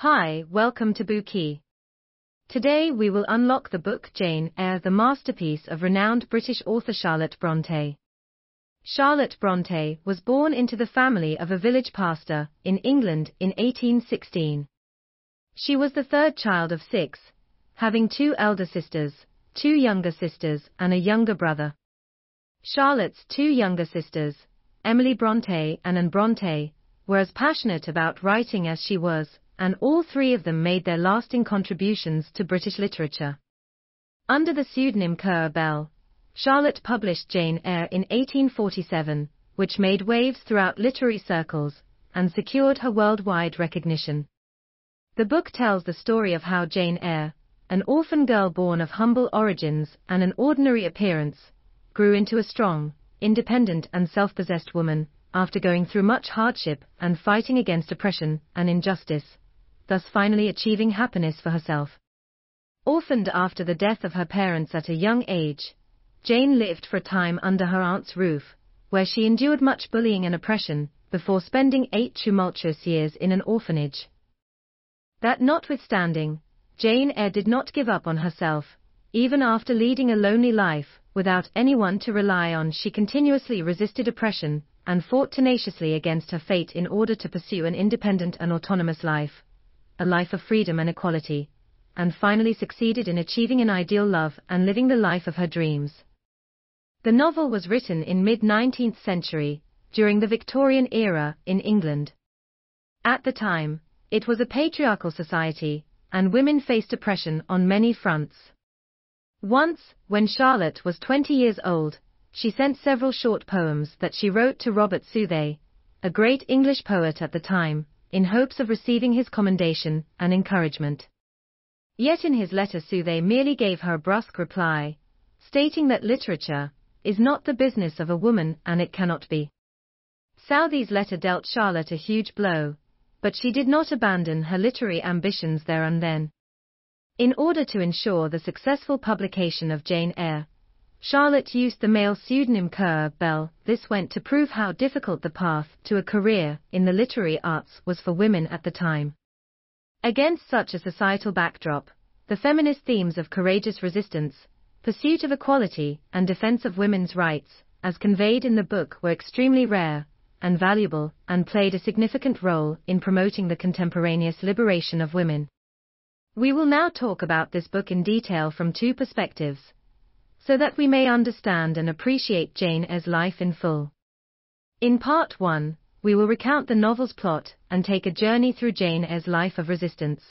Hi, welcome to Bookey. Today we will unlock the book Jane Eyre, the masterpiece of renowned British author Charlotte Brontë. Charlotte Brontë was born into the family of a village pastor in England in 1816. She was the third child of six, having two elder sisters, two younger sisters, and a younger brother. Charlotte's two younger sisters, Emily Brontë and Anne Brontë, were as passionate about writing as she was, and all three of them made their lasting contributions to British literature. Under the pseudonym Currer Bell, Charlotte published Jane Eyre in 1847, which made waves throughout literary circles and secured her worldwide recognition. The book tells the story of how Jane Eyre, an orphan girl born of humble origins and an ordinary appearance, grew into a strong, independent and self-possessed woman after going through much hardship and fighting against oppression and injustice, thus finally achieving happiness for herself. Orphaned after the death of her parents at a young age, Jane lived for a time under her aunt's roof, where she endured much bullying and oppression, before spending eight tumultuous years in an orphanage. That notwithstanding, Jane Eyre did not give up on herself, even after leading a lonely life, without anyone to rely on she continuously resisted oppression, and fought tenaciously against her fate in order to pursue an independent and autonomous life, a life of freedom and equality, and finally succeeded in achieving an ideal love and living the life of her dreams. The novel was written in mid-19th century, during the Victorian era, in England. At the time, it was a patriarchal society, and women faced oppression on many fronts. Once, when Charlotte was 20 years old, she sent several short poems that she wrote to Robert Southey, a great English poet at the time, in hopes of receiving his commendation and encouragement. Yet in his letter Southey merely gave her a brusque reply, stating that literature, is not the business of a woman and it cannot be. Southey's letter dealt Charlotte a huge blow, but she did not abandon her literary ambitions there and then. In order to ensure the successful publication of Jane Eyre, Charlotte used the male pseudonym Currer Bell. This went to prove how difficult the path to a career in the literary arts was for women at the time. Against such a societal backdrop, the feminist themes of courageous resistance, pursuit of equality, and defense of women's rights, as conveyed in the book, were extremely rare and valuable, and played a significant role in promoting the contemporaneous liberation of women. We will now talk about this book in detail from two perspectives, so that we may understand and appreciate Jane Eyre's life in full. In part 1, we will recount the novel's plot and take a journey through Jane Eyre's life of resistance.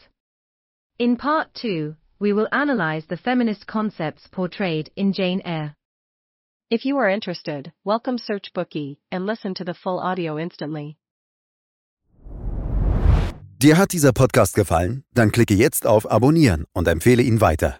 In part 2, we will analyze the feminist concepts portrayed in Jane Eyre. If you are interested, welcome Search Bookey and listen to the full audio instantly. Dir hat dieser Podcast gefallen? Dann klicke jetzt auf Abonnieren und empfehle ihn weiter.